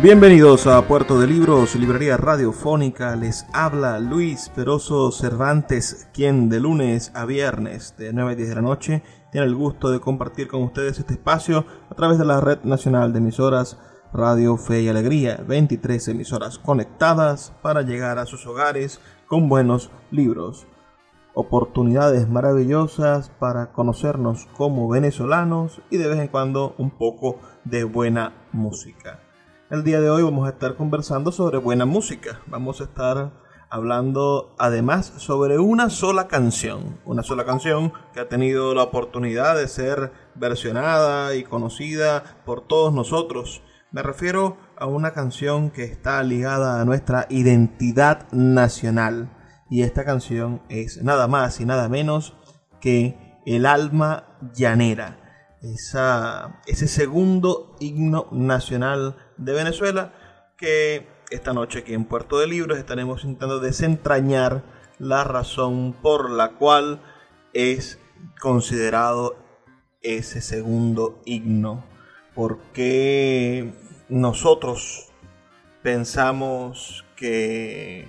Bienvenidos a Puerto de Libros, librería radiofónica. Les habla Luis Peroso Cervantes, quien de lunes a viernes de 9 a 10 de la noche tiene el gusto de compartir con ustedes este espacio a través de la Red Nacional de Emisoras Radio Fe y Alegría. 23 emisoras conectadas para llegar a sus hogares con buenos libros. Oportunidades maravillosas para conocernos como venezolanos y de vez en cuando un poco de buena música. El día de hoy vamos a estar conversando sobre buena música. Vamos a estar hablando además sobre una sola canción. Una sola canción que ha tenido la oportunidad de ser versionada y conocida por todos nosotros. Me refiero a una canción que está ligada a nuestra identidad nacional. Y esta canción es nada más y nada menos que El alma llanera. Esa, ese segundo himno nacional de Venezuela que esta noche aquí en Puerto de Libros estaremos intentando desentrañar la razón por la cual es considerado ese segundo himno. Porque nosotros pensamos que,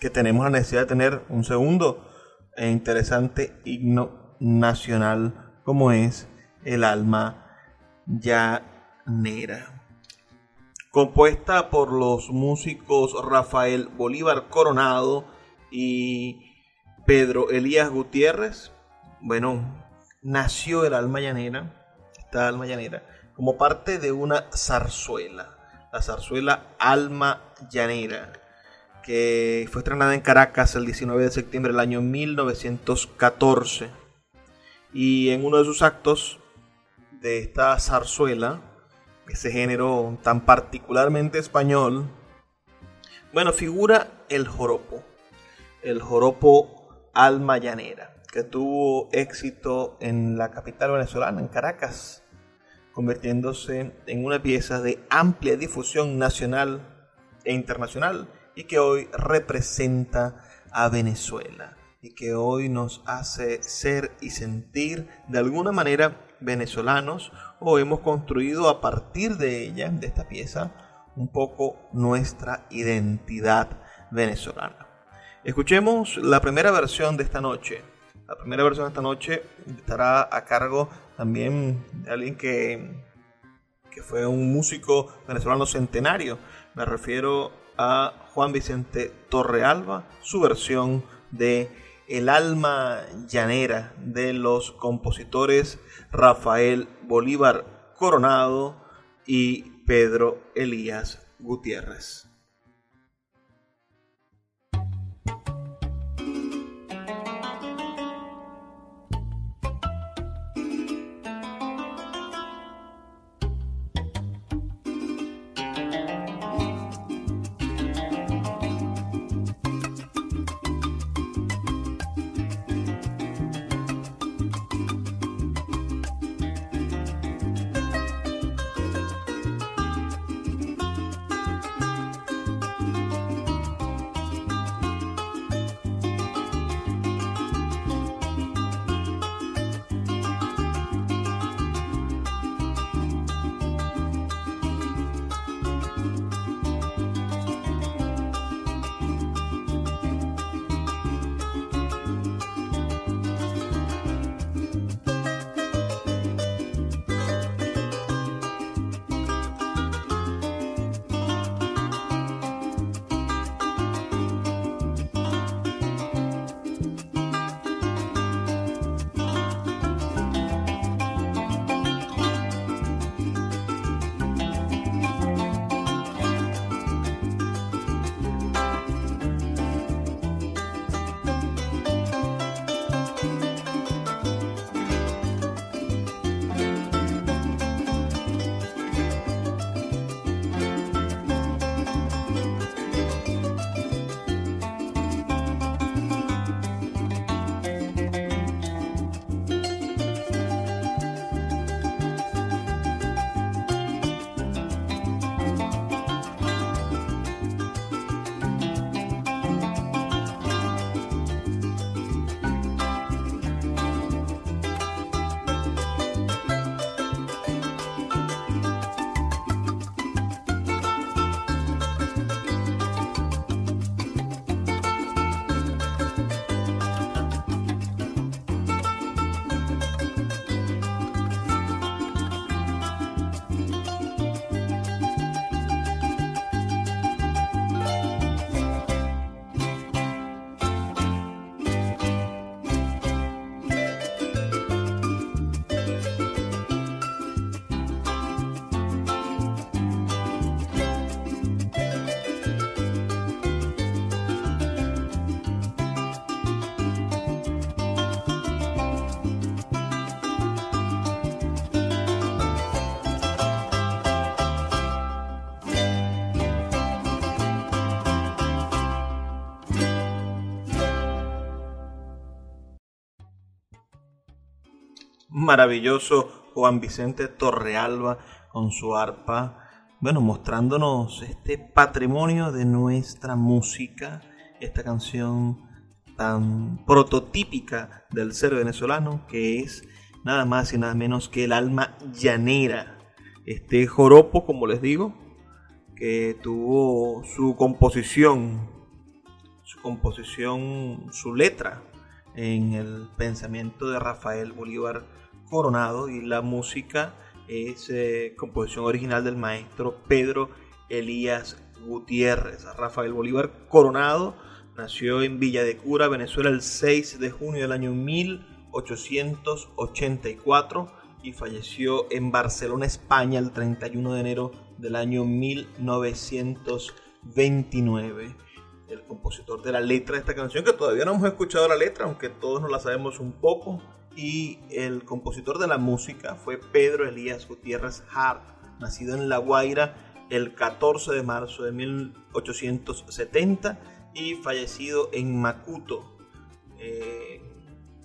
que tenemos la necesidad de tener un segundo e interesante himno nacional como es el alma llanera compuesta por los músicos Rafael Bolívar Coronado y Pedro Elías Gutiérrez. Bueno, nació el alma llanera, esta alma llanera, como parte de una zarzuela, la zarzuela Alma Llanera, que fue estrenada en Caracas el 19 de septiembre del año 1914. Y en uno de sus actos de esta zarzuela, ese género tan particularmente español, bueno, figura el joropo, el joropo alma llanera, que tuvo éxito en la capital venezolana, en Caracas, convirtiéndose en una pieza de amplia difusión nacional e internacional y que hoy representa a Venezuela y que hoy nos hace ser y sentir de alguna manera venezolanos o hemos construido a partir de ella, de esta pieza, un poco nuestra identidad venezolana. Escuchemos la primera versión de esta noche. La primera versión de esta noche estará a cargo también de alguien que, que fue un músico venezolano centenario. Me refiero a Juan Vicente Torrealba, su versión de el alma llanera de los compositores Rafael Bolívar Coronado y Pedro Elías Gutiérrez. Maravilloso Juan Vicente Torrealba con su arpa, bueno, mostrándonos este patrimonio de nuestra música, esta canción tan prototípica del ser venezolano que es nada más y nada menos que el alma llanera. Este joropo, como les digo, que tuvo su composición, su composición, su letra en el pensamiento de Rafael Bolívar Coronado y la música es eh, composición original del maestro Pedro Elías Gutiérrez. Rafael Bolívar Coronado nació en Villa de Cura, Venezuela, el 6 de junio del año 1884 y falleció en Barcelona, España, el 31 de enero del año 1929. El compositor de la letra de esta canción, que todavía no hemos escuchado la letra, aunque todos nos la sabemos un poco, y el compositor de la música fue Pedro Elías Gutiérrez Hart, nacido en La Guaira el 14 de marzo de 1870 y fallecido en Macuto eh,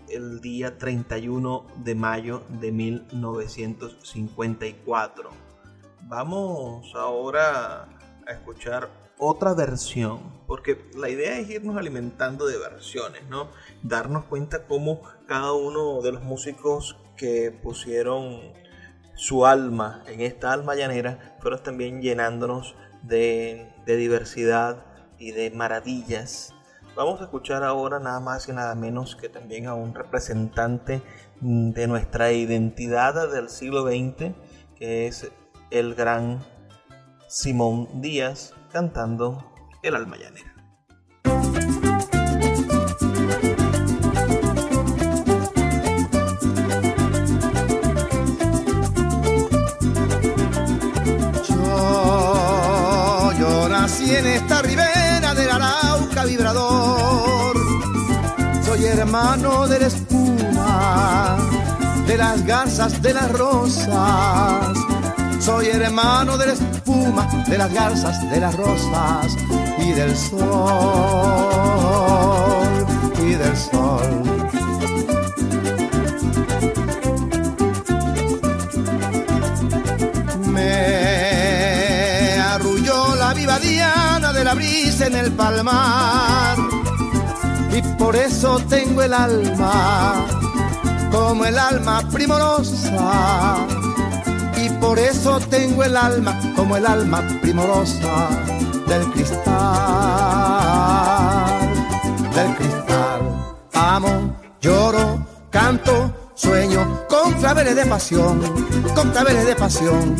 el día 31 de mayo de 1954. Vamos ahora a escuchar otra versión, porque la idea es irnos alimentando de versiones, ¿no? Darnos cuenta cómo cada uno de los músicos que pusieron su alma en esta alma llanera fueron también llenándonos de, de diversidad y de maravillas. Vamos a escuchar ahora nada más y nada menos que también a un representante de nuestra identidad del siglo XX, que es el gran Simón Díaz, cantando El alma. Yo, yo nací en esta ribera del Arauca vibrador. Soy hermano de la espuma, de las garzas, de las rosas soy hermano de la espuma, de las garzas, de las rosas y del sol, y del sol. Me arrulló la viva diana de la brisa en el palmar y por eso tengo el alma como el alma primorosa y por eso tengo el alma como el alma primorosa del cristal, del cristal. Amo, lloro, canto, sueño con claveles de pasión, con claveles de pasión.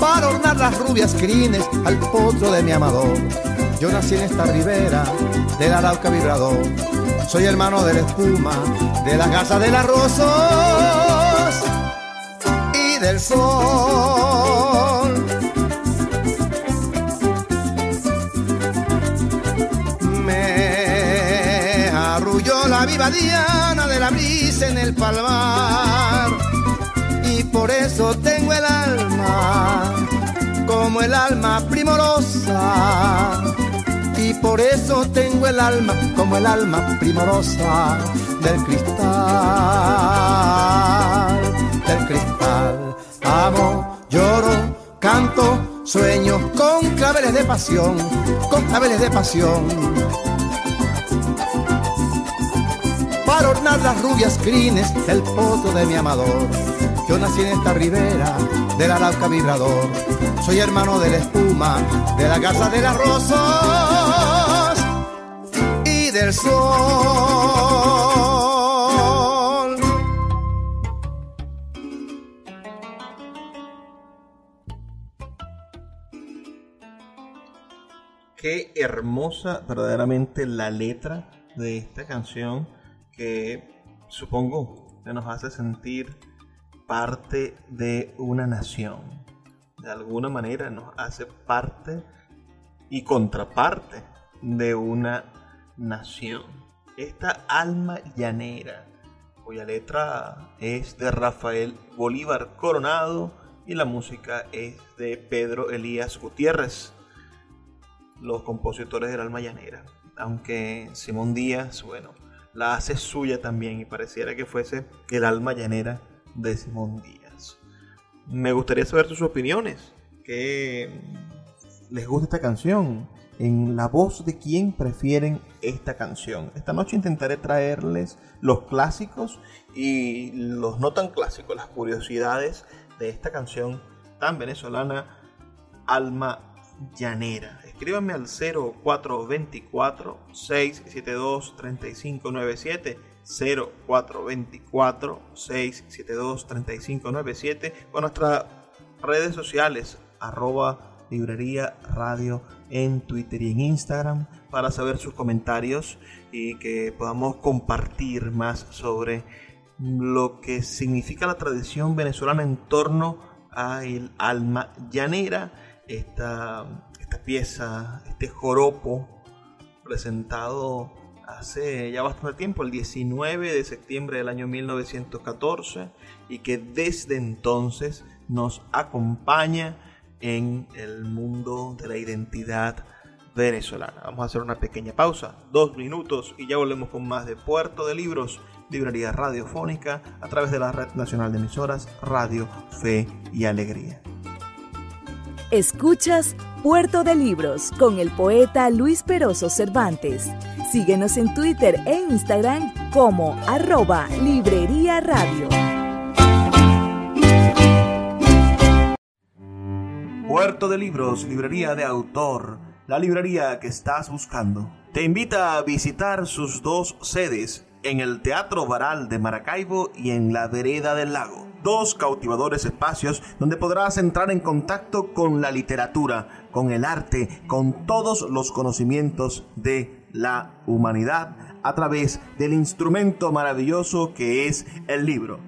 Para ornar las rubias crines al potro de mi amador. Yo nací en esta ribera del Arauca vibrador soy hermano de la espuma, de la casa de las rosas y del sol. Diana de la brisa en el palmar y por eso tengo el alma como el alma primorosa y por eso tengo el alma como el alma primorosa del cristal, del cristal. Amo, lloro, canto, sueño con claveles de pasión, con claveles de pasión. Para ornar las rubias crines del potro de mi amador. Yo nací en esta ribera del Arauca vibrador. Soy hermano de la espuma, de la casa de las rosas y del sol. Qué hermosa verdaderamente la letra de esta canción que supongo que nos hace sentir parte de una nación. De alguna manera nos hace parte y contraparte de una nación. Esta alma llanera, cuya letra es de Rafael Bolívar Coronado y la música es de Pedro Elías Gutiérrez, los compositores del alma llanera. Aunque Simón Díaz, bueno, la hace suya también y pareciera que fuese el alma llanera de Simón Díaz. Me gustaría saber sus opiniones. ¿Qué les gusta esta canción? En la voz de quién prefieren esta canción. Esta noche intentaré traerles los clásicos y los no tan clásicos, las curiosidades de esta canción tan venezolana, Alma Llanera. Escríbanme al 0424 672 3597 0424 672 3597 con nuestras redes sociales arroba librería radio en Twitter y en Instagram para saber sus comentarios y que podamos compartir más sobre lo que significa la tradición venezolana en torno a el alma llanera, esta, esta pieza, este joropo presentado hace ya bastante tiempo, el 19 de septiembre del año 1914, y que desde entonces nos acompaña en el mundo de la identidad venezolana. Vamos a hacer una pequeña pausa, dos minutos, y ya volvemos con más de Puerto de Libros, librería radiofónica, a través de la Red Nacional de Emisoras Radio, Fe y Alegría. Escuchas Puerto de Libros con el poeta Luis Peroso Cervantes. Síguenos en Twitter e Instagram como arroba Librería Radio. Puerto de Libros, librería de autor, la librería que estás buscando. Te invita a visitar sus dos sedes en el Teatro Varal de Maracaibo y en la Vereda del Lago. Dos cautivadores espacios donde podrás entrar en contacto con la literatura, con el arte, con todos los conocimientos de la humanidad a través del instrumento maravilloso que es el libro.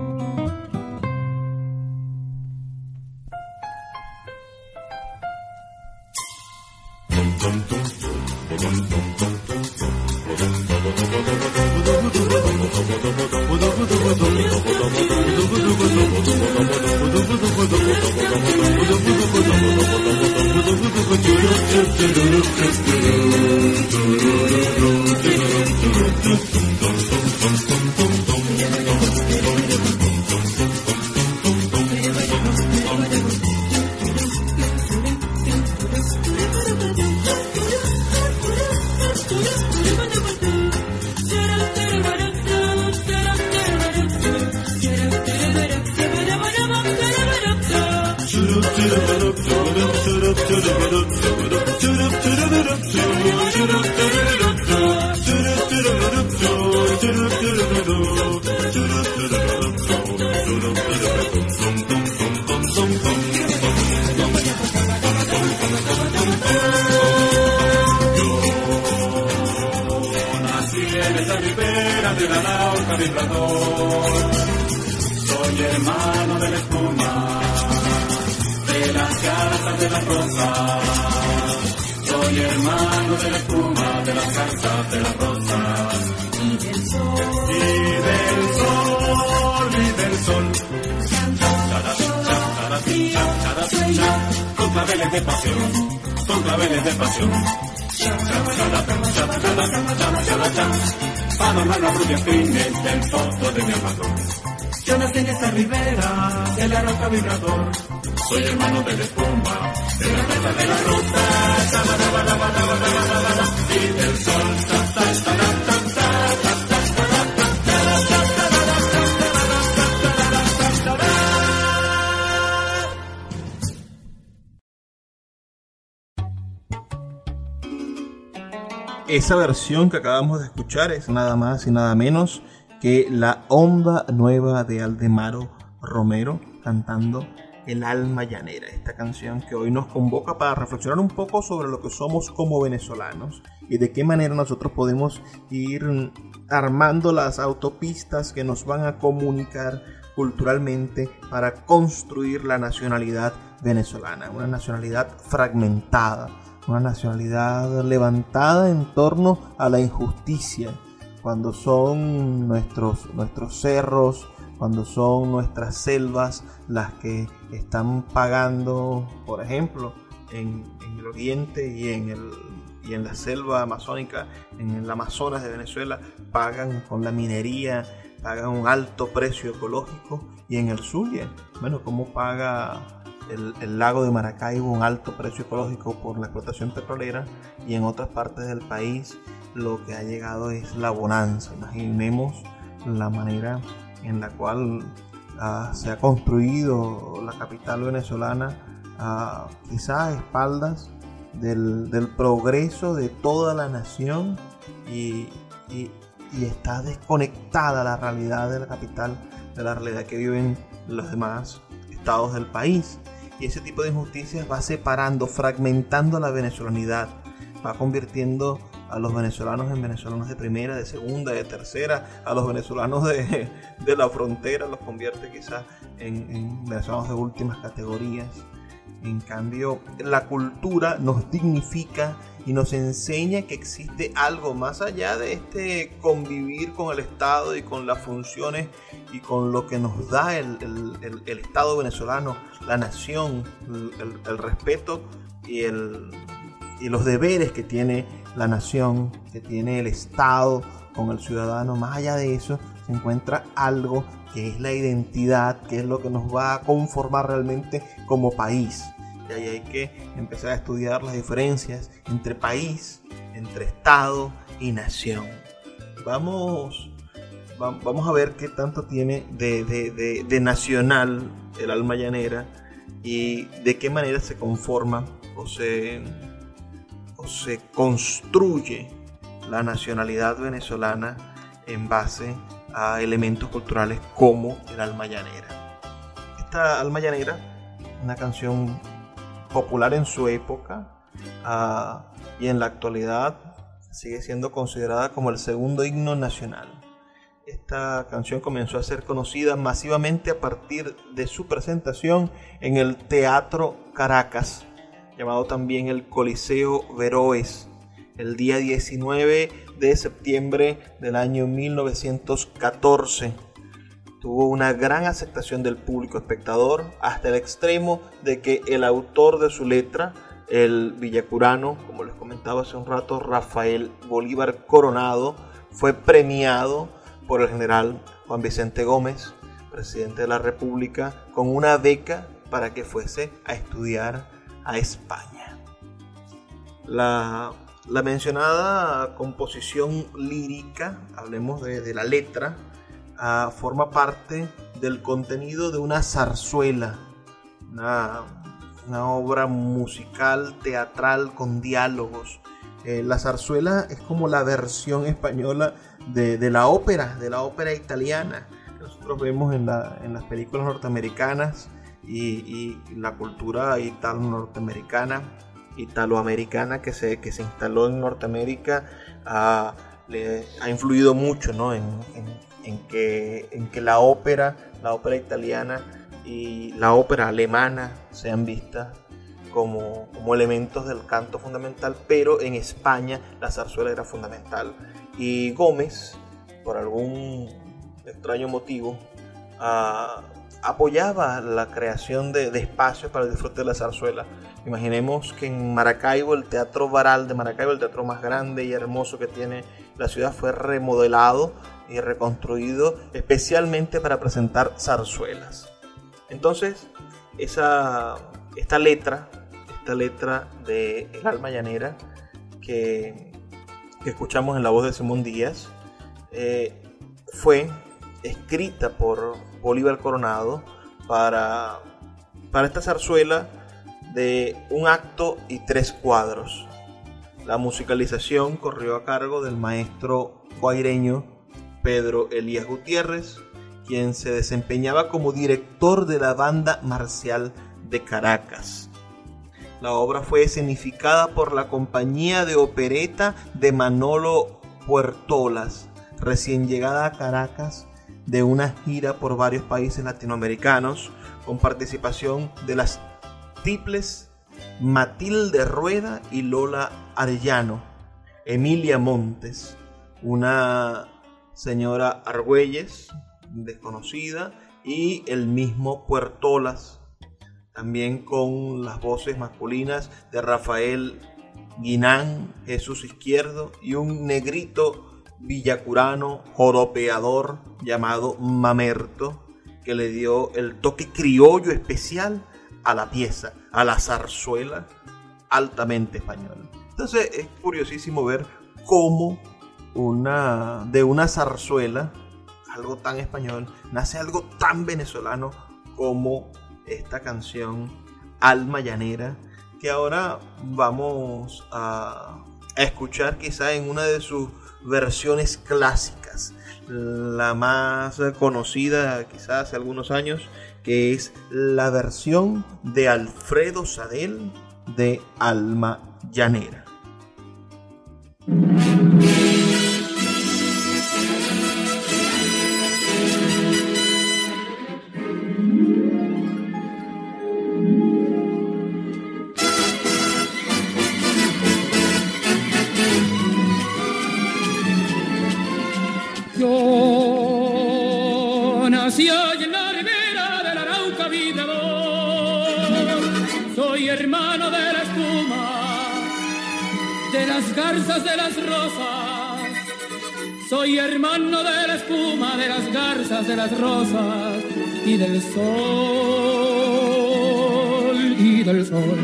soy hermano de la espuma, de las garzas, de las rosas. Y del sol. Y del sol, y del sol. Con claveles de pasión, con claveles de pasión. Paloma la rubia fines del fondo de mi amador. Yo nací en esta ribera, de la roca vibrador. Soy hermano de la espuma, esa versión que acabamos de escuchar es nada más y nada menos que la onda nueva de Aldemaro Romero cantando El alma llanera, esta canción que hoy nos convoca para reflexionar un poco sobre lo que somos como venezolanos y de qué manera nosotros podemos ir armando las autopistas que nos van a comunicar culturalmente para construir la nacionalidad venezolana, una nacionalidad fragmentada, una nacionalidad levantada en torno a la injusticia, cuando son nuestros, nuestros cerros, cuando son nuestras selvas las que están pagando, por ejemplo, en, el oriente y en, el, y en la selva amazónica, en el Amazonas de Venezuela, pagan con la minería, pagan un alto precio ecológico, y en el Zulia, bueno, ¿cómo paga el, lago de Maracaibo un alto precio ecológico por la explotación petrolera y en otras partes del país lo que ha llegado es la bonanza. Imaginemos la manera en la cual ah, se ha construido la capital venezolana, uh, quizás a espaldas del, progreso de toda la nación y, y, y está desconectada la realidad de la capital de la realidad que viven los demás estados del país. Y ese tipo de injusticias va separando, fragmentando la venezolanidad, va convirtiendo a los venezolanos en venezolanos de primera, de segunda, de tercera, a los venezolanos de, la frontera los convierte quizás en, en venezolanos de últimas categorías. En cambio, la cultura nos dignifica y nos enseña que existe algo más allá de este convivir con el Estado y con las funciones y con lo que nos da el, Estado venezolano, la nación, el, respeto y, y los deberes que tiene la nación, que tiene el Estado con el ciudadano. Más allá de eso, se encuentra algo que es la identidad, que es lo que nos va a conformar realmente como país. Y ahí hay que empezar a estudiar las diferencias entre país, entre Estado y nación. Vamos, vamos a ver qué tanto tiene de, nacional el alma llanera y de qué manera se conforma o se, se construye la nacionalidad venezolana en base a elementos culturales como el alma llanera. Esta alma llanera, una canción popular en su época ah, y en la actualidad sigue siendo considerada como el segundo himno nacional. Esta canción comenzó a ser conocida masivamente a partir de su presentación en el Teatro Caracas, llamado también el Coliseo Veroes, el día 19 de septiembre del año 1914. Tuvo una gran aceptación del público espectador hasta el extremo de que el autor de su letra, el villacurano, como les comentaba hace un rato, Rafael Bolívar Coronado, fue premiado por el general Juan Vicente Gómez, presidente de la República, con una beca para que fuese a estudiar a España. La la mencionada composición lírica, hablemos de, la letra, ah, forma parte del contenido de una zarzuela, una, obra musical, teatral, con diálogos. Eh, la zarzuela es como la versión española de, la ópera, de la ópera italiana, que nosotros vemos en, las películas norteamericanas y, y la cultura italo-norteamericana italoamericana que se, que se instaló en Norteamérica ha, ha influido mucho ¿no? en, que, en que la ópera, la ópera italiana y la ópera alemana sean vistas como, como, elementos del canto fundamental, pero en España la zarzuela era fundamental. Y Gómez, por algún extraño motivo, apoyaba la creación de, espacios para el disfrute de la zarzuela. Imaginemos que en Maracaibo, el Teatro Varal de Maracaibo, el teatro más grande y hermoso que tiene la ciudad, fue remodelado y reconstruido especialmente para presentar zarzuelas. Entonces, esa, esta letra, esta letra de El alma llanera que, escuchamos en la voz de Simón Díaz, eh, fue escrita por Bolívar Coronado para, para esta zarzuela de un acto y tres cuadros. La musicalización corrió a cargo del maestro guaireño Pedro Elías Gutiérrez, quien se desempeñaba como director de la banda marcial de Caracas. La obra fue escenificada por la compañía de opereta de Manolo Puertolas, recién llegada a Caracas de una gira por varios países latinoamericanos, con participación de las tiples Matilde Rueda y Lola Arellano, Emilia Montes, una señora Argüelles, desconocida, y el mismo Puertolas, también con las voces masculinas de Rafael Guinán, Jesús Izquierdo y un negrito villacurano joropeador llamado Mamerto, que le dio el toque criollo especial a la pieza, a la zarzuela altamente española. Entonces es curiosísimo ver cómo una, de una zarzuela, algo tan español, nace algo tan venezolano como esta canción Alma Llanera, que ahora vamos a, escuchar quizá en una de sus versiones clásicas. La más conocida quizás hace algunos años, que es la versión de Alfredo Sadel de Alma Llanera. De las rosas. Soy hermano de la espuma, de las garzas, de las rosas y del sol y del sol.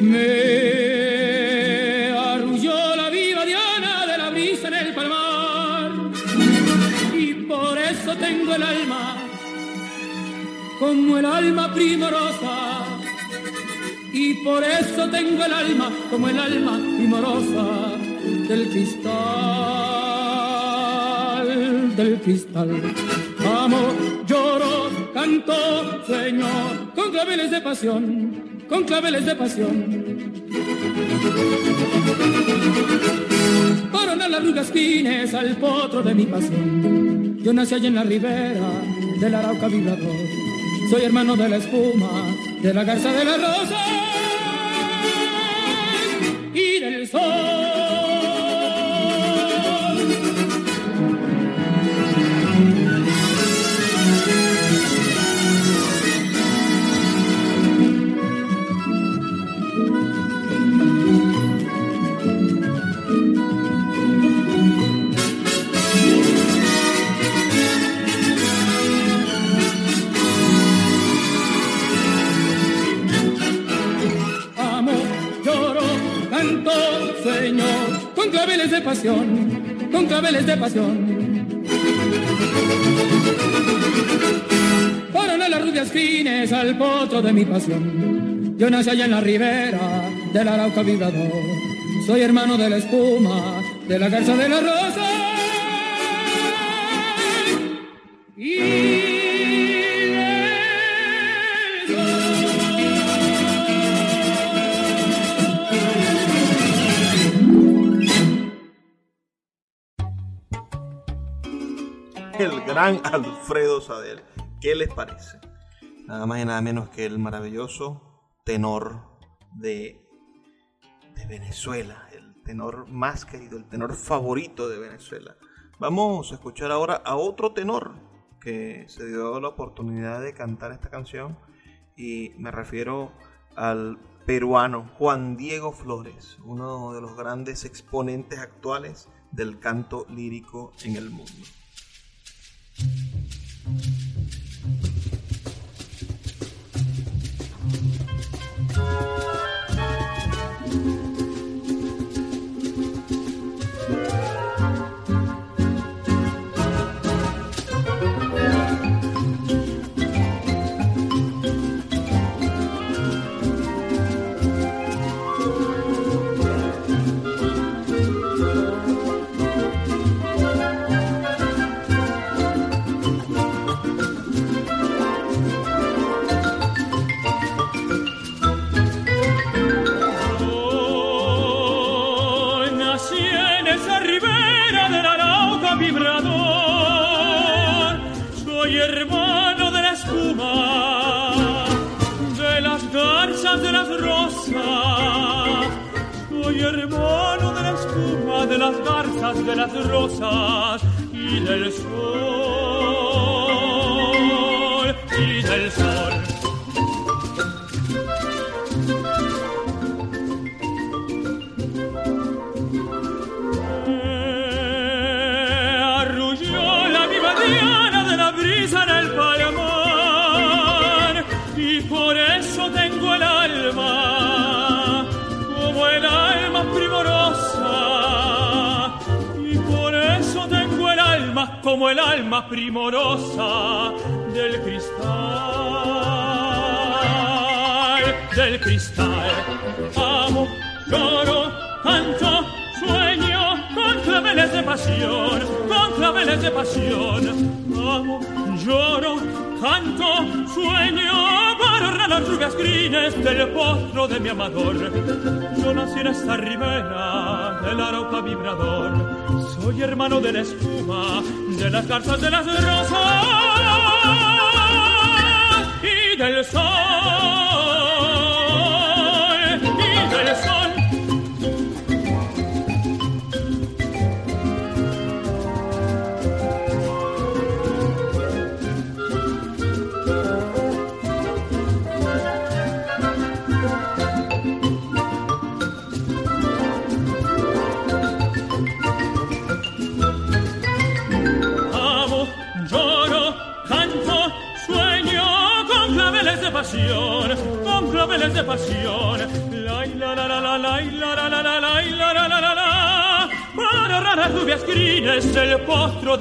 Me arrulló la viva diana de la brisa en el palmar y por eso tengo el alma como el alma primorosa por eso tengo el alma como el alma primorosa del cristal, del cristal. Amo, lloro, canto, sueño, con claveles de pasión, con claveles de pasión. Corona las rugas fines al potro de mi pasión. Yo nací allí en la ribera del Arauca vibrador. Soy hermano de la espuma, de la garza de la rosa pasión. Fueron a las rubias fines al potro de mi pasión. Yo nací allá en la ribera del Arauca vibrador. Soy hermano de la espuma, de la garza de la rosa. Alfredo Sadel. ¿Qué les parece? Nada más y nada menos que el maravilloso tenor de Venezuela, el tenor más querido, el tenor favorito de Venezuela. Vamos a escuchar ahora a otro tenor que se dio la oportunidad de cantar esta canción y me refiero al peruano Juan Diego Flores, uno de los grandes exponentes actuales del canto lírico en el mundo. thank you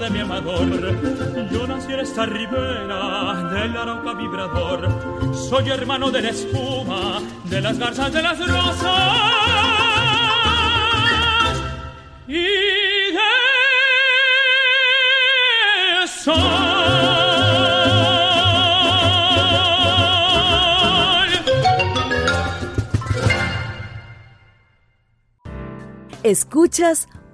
mi amador. Yo nací en esta ribera de la roca vibrador. Soy hermano de la espuma, de las garzas de las rosas. Y de sol. Escuchas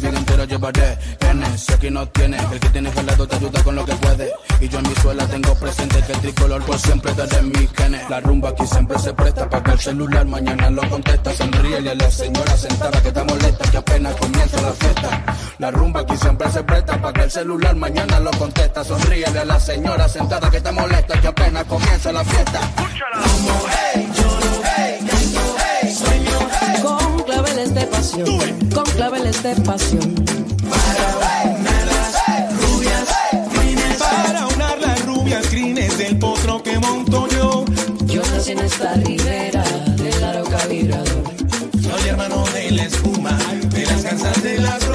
Mi vida entera llevaré. Si aquí no tiene, el que tienes al lado te ayuda con lo que puede. Y yo en mi suela tengo presente que el tricolor por siempre daré mi genes. La rumba aquí siempre se presta para que el celular mañana lo contesta. Sonríe a la señora sentada que está molesta que apenas comienza la fiesta. La rumba aquí siempre se presta para que el celular mañana lo contesta. Sonríe a la señora sentada que está molesta que apenas comienza la fiesta. Como hey, pasión, con claveles de pasión. Para unar las rubias crines, para unar las rubias crines del potro que monto yo. Yo nací en esta ribera del Arauca vibrador. Soy hermano de la espuma, de las garzas de las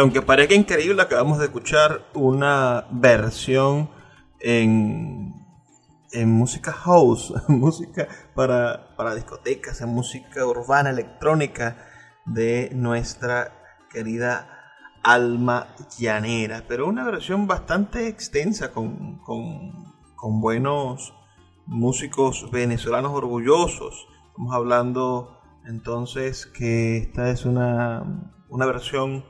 aunque parezca increíble, acabamos de escuchar una versión en, en música house, música para, para discotecas, en música urbana, electrónica de nuestra querida Alma Llanera, pero una versión bastante extensa con, con, buenos músicos venezolanos orgullosos. Estamos hablando entonces que esta es una, una versión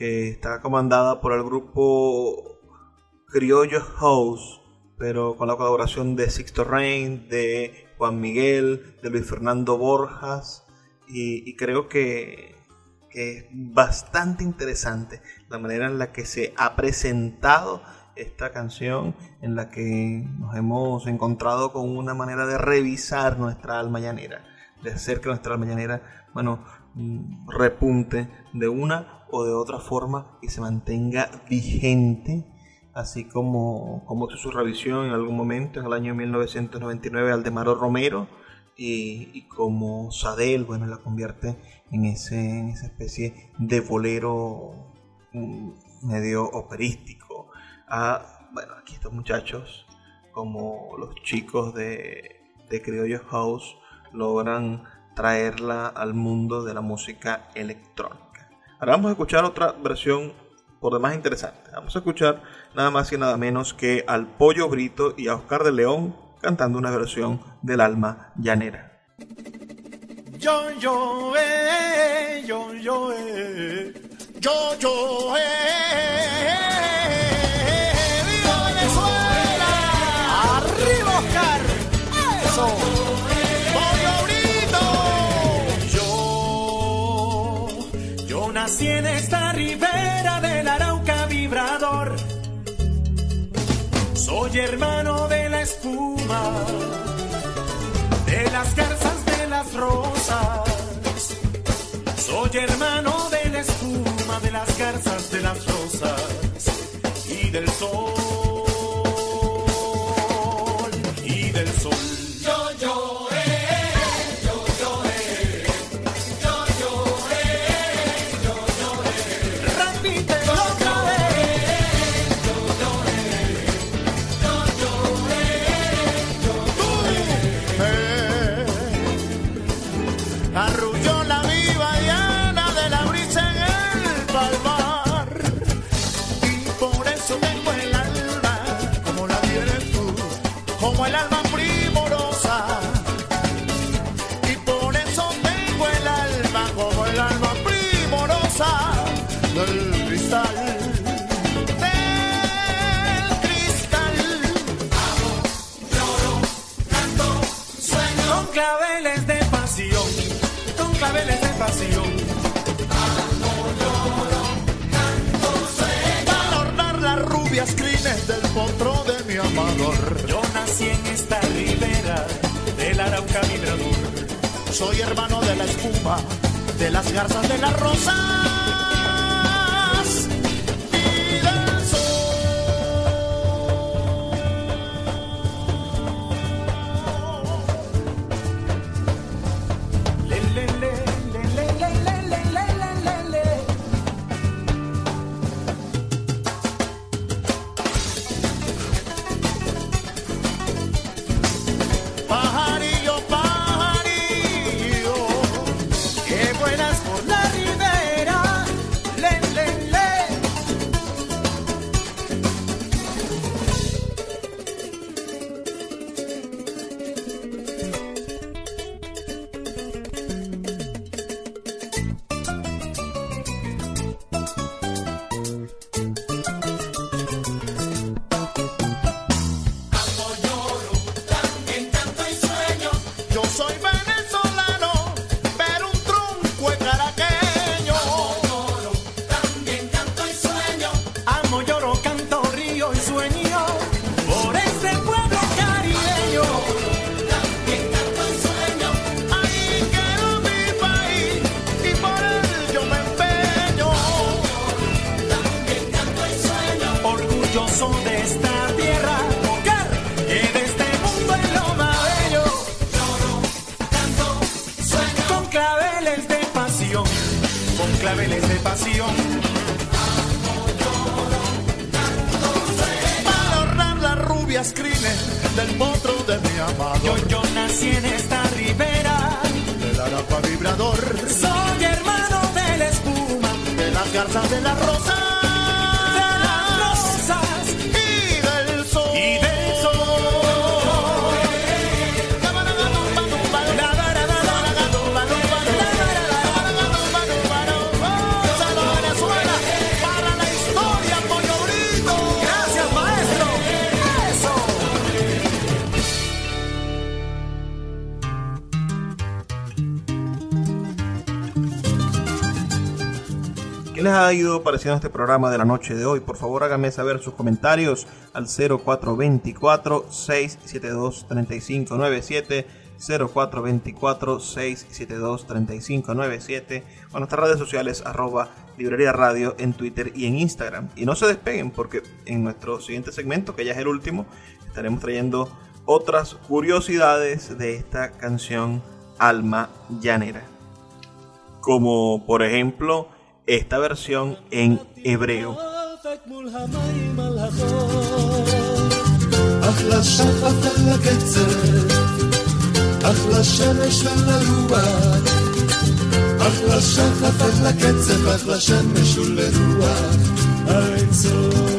que está comandada por el grupo Criollo House, pero con la colaboración de Sixto Rain, de Juan Miguel, de Luis Fernando Borjas, y, creo que, es bastante interesante la manera en la que se ha presentado esta canción, en la que nos hemos encontrado con una manera de revisar nuestra alma llanera, de hacer que nuestra alma llanera, bueno, mm, repunte de una o de otra forma y se mantenga vigente, así como, como su revisión en algún momento, en el año 1999, Aldemaro Romero, y, y como Sadel, bueno, la convierte en, ese, en esa especie de bolero mm, medio operístico. A, bueno, aquí estos muchachos, como los chicos de, de Criollo House, logran traerla al mundo de la música electrónica. Ahora vamos a escuchar otra versión por demás interesante. Vamos a escuchar nada más y nada menos que al Pollo Brito y a Oscar de León cantando una versión del alma llanera. Yo, yo, eh, yo, yo, eh, yo, yo, eh, Nací en esta ribera del Arauca vibrador. Soy hermano de la espuma, de las garzas de las rosas. Soy hermano de la espuma, de las garzas de las rosas y del sol. Y del sol. Yo, yo, crines del potro de mi amador Yo nací en esta ribera del Arauca vibrador. Soy hermano de la espuma, de las garzas de las rosas habla de la rosa. Ha ido pareciendo este programa de la noche de hoy? Por favor, háganme saber sus comentarios al 0424-672-3597, 0424-672-3597 o en nuestras redes sociales arroba librería radio en Twitter y en Instagram. Y no se despeguen porque en nuestro siguiente segmento, que ya es el último, estaremos trayendo otras curiosidades de esta canción Alma Llanera como por ejemplo esta versión en hebreo. אחלה שחף על הקצר, אחלה שמש ולרוח, אחלה שחף על הקצב, אחלה שמש ולרוח, האין סוף,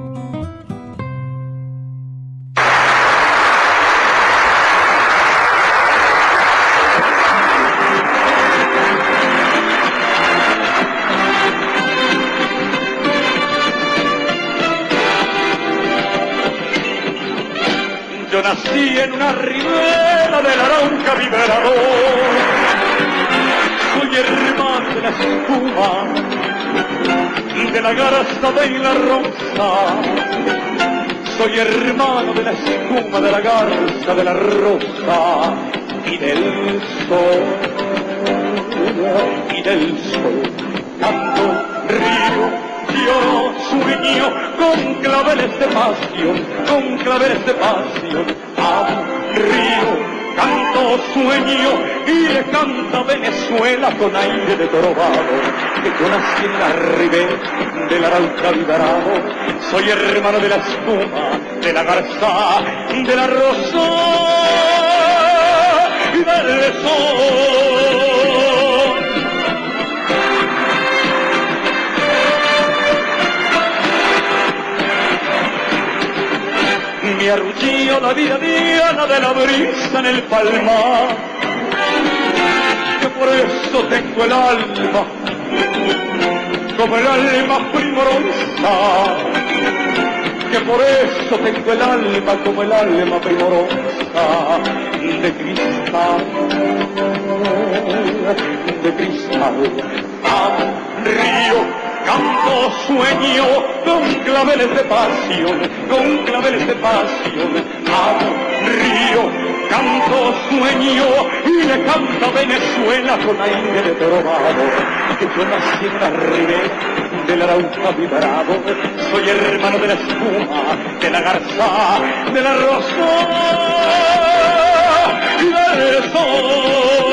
En una ribera del Arauca vibrador. Soy hermano de la espuma, de la garza de la rosa. Soy hermano de la espuma, de la garza de la rosa y del sol. Y del sol. Canto, río, yo sueño con claveles de pasión, con claveles de pasión, río, canto, sueño y le canta Venezuela con aire de trovado, que yo nací en la ribera del Arauca liberado, soy hermano de la espuma, de la garza, de la rosa y del sol. Me arrulló la vida diana de la brisa en el palmar, que por eso tengo el alma, como el alma primorosa, que por eso tengo el alma como el alma primorosa. De cristal, de cristal, a río canto sueño con claveles de pasión, con claveles de pasión, amo, río, canto sueño y le canta Venezuela con aire de trovado, que yo nací en la ribera del Arauca vibrado, soy hermano de la espuma, de la garza, de la rosa y del sol.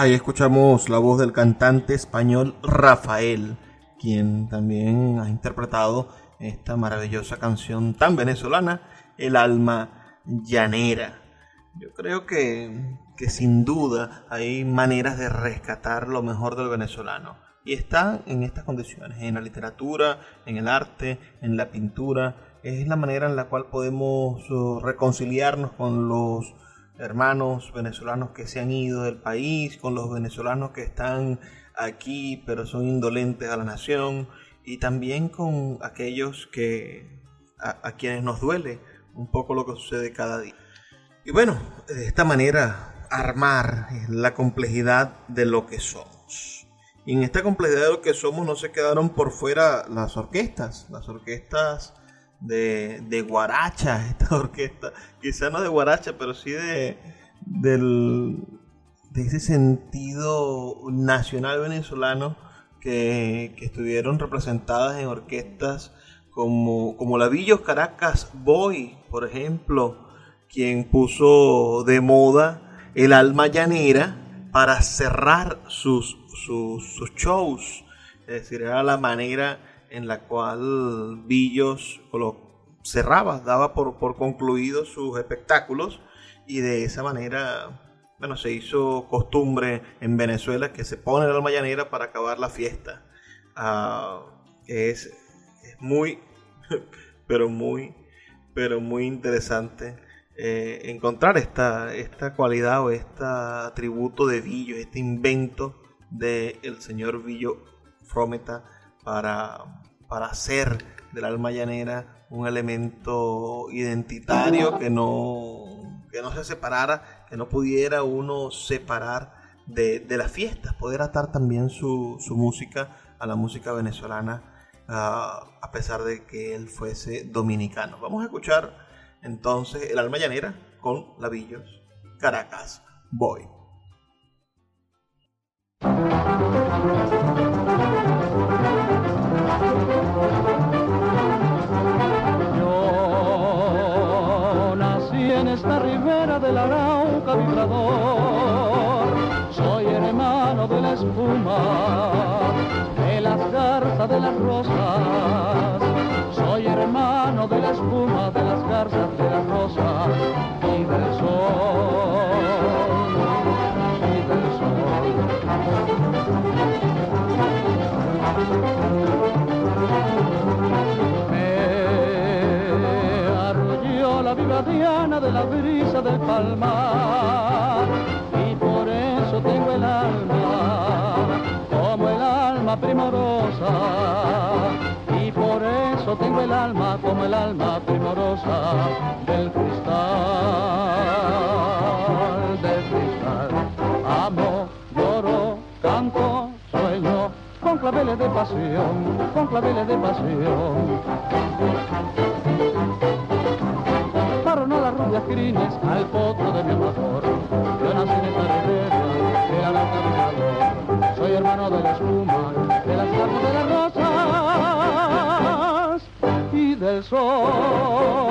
Ahí escuchamos la voz del cantante español Rafael, quien también ha interpretado esta maravillosa canción tan venezolana, El alma llanera. Yo creo que, que sin duda hay maneras de rescatar lo mejor del venezolano. Y está en estas condiciones, en la literatura, en el arte, en la pintura. Es la manera en la cual podemos uh, reconciliarnos con los hermanos venezolanos que se han ido del país, con los venezolanos que están aquí pero son indolentes a la nación y también con aquellos que a, a quienes nos duele un poco lo que sucede cada día. Y bueno, de esta manera armar la complejidad de lo que somos. Y en esta complejidad de lo que somos no se quedaron por fuera las orquestas, las orquestas de, de guaracha, esta orquesta, quizá no de guaracha, pero sí de, del, de ese sentido nacional venezolano que, que estuvieron representadas en orquestas como, como la Caracas Boy, por ejemplo, quien puso de moda el alma llanera para cerrar sus, sus, sus shows. Es decir, era la manera en la cual Villos cerraba, daba por, por concluidos sus espectáculos y de esa manera, bueno, se hizo costumbre en Venezuela que se pone la alma llanera para acabar la fiesta. Ah, es, es muy, pero muy, pero muy interesante eh, encontrar esta, esta cualidad o este atributo de Villo, este invento del señor Villo Frometa para, para hacer del alma llanera un elemento identitario que no, que no se separara, que no pudiera uno separar de, de las fiestas, poder atar también su, su música a la música venezolana, uh, a pesar de que él fuese dominicano. Vamos a escuchar entonces el alma llanera con Lavillos, Caracas, Boy. Del Arauca vibrador, soy hermano de la espuma, de las garzas de las rosas. Soy hermano de la espuma, de las garzas, de la rosa de la brisa del palmar y por eso tengo el alma como el alma primorosa y por eso tengo el alma como el alma primorosa del cristal, del cristal. Amo, lloro, canto, sueño, con claveles de pasión, con claveles de pasión. Paro no las rubias crines al potro de mi amador. Yo nací en esta ribera, era la caminador. Soy hermano de la espuma, de las cartas de las rosas y del sol.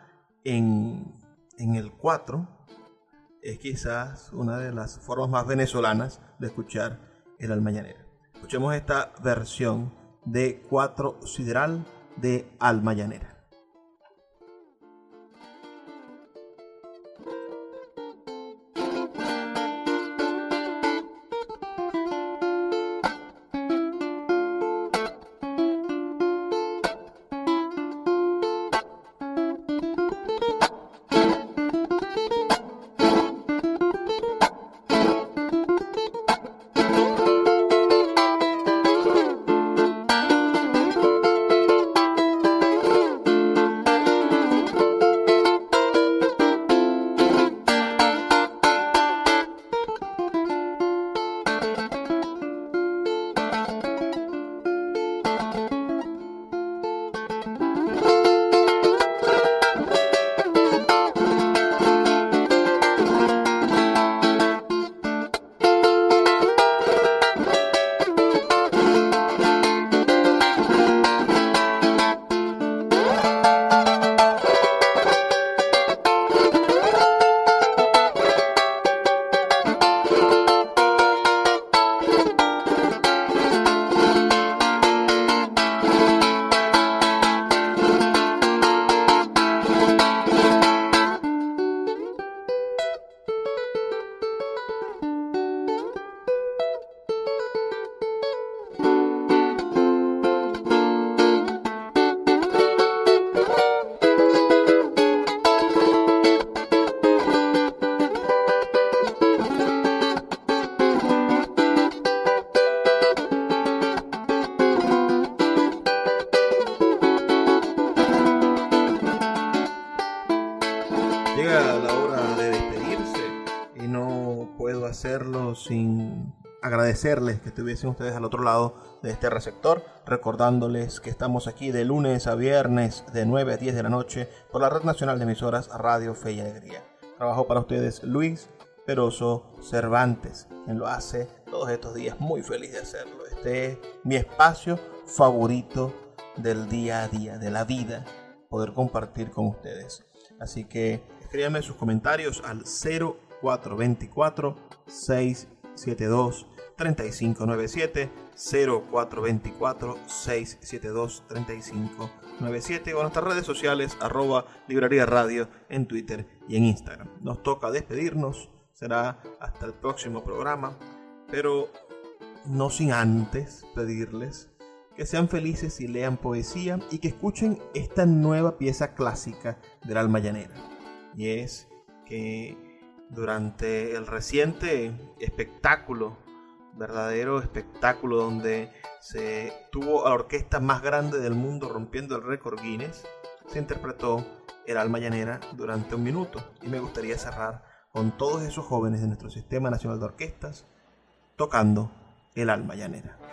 en, en el 4 es quizás una de las formas más venezolanas de escuchar el alma llanera. Escuchemos esta versión de 4 sideral de alma agradecerles que estuviesen ustedes al otro lado de este receptor, recordándoles que estamos aquí de lunes a viernes de 9 a 10 de la noche por la Red Nacional de Emisoras Radio Fe y Alegría. Trabajo para ustedes Luis Peroso Cervantes, quien lo hace todos estos días muy feliz de hacerlo. Este es mi espacio favorito del día a día, de la vida, poder compartir con ustedes. Así que escríbanme sus comentarios al 0424 672 3597 0424 672 3597 o en nuestras redes sociales arroba librería radio en Twitter y en Instagram. Nos toca despedirnos, será hasta el próximo programa, pero no sin antes pedirles que sean felices y lean poesía y que escuchen esta nueva pieza clásica del alma llanera. Y es que durante el reciente espectáculo verdadero espectáculo donde se tuvo a la orquesta más grande del mundo rompiendo el récord Guinness, se interpretó El alma llanera durante un minuto y me gustaría cerrar con todos esos jóvenes de nuestro Sistema Nacional de Orquestas tocando El alma llanera.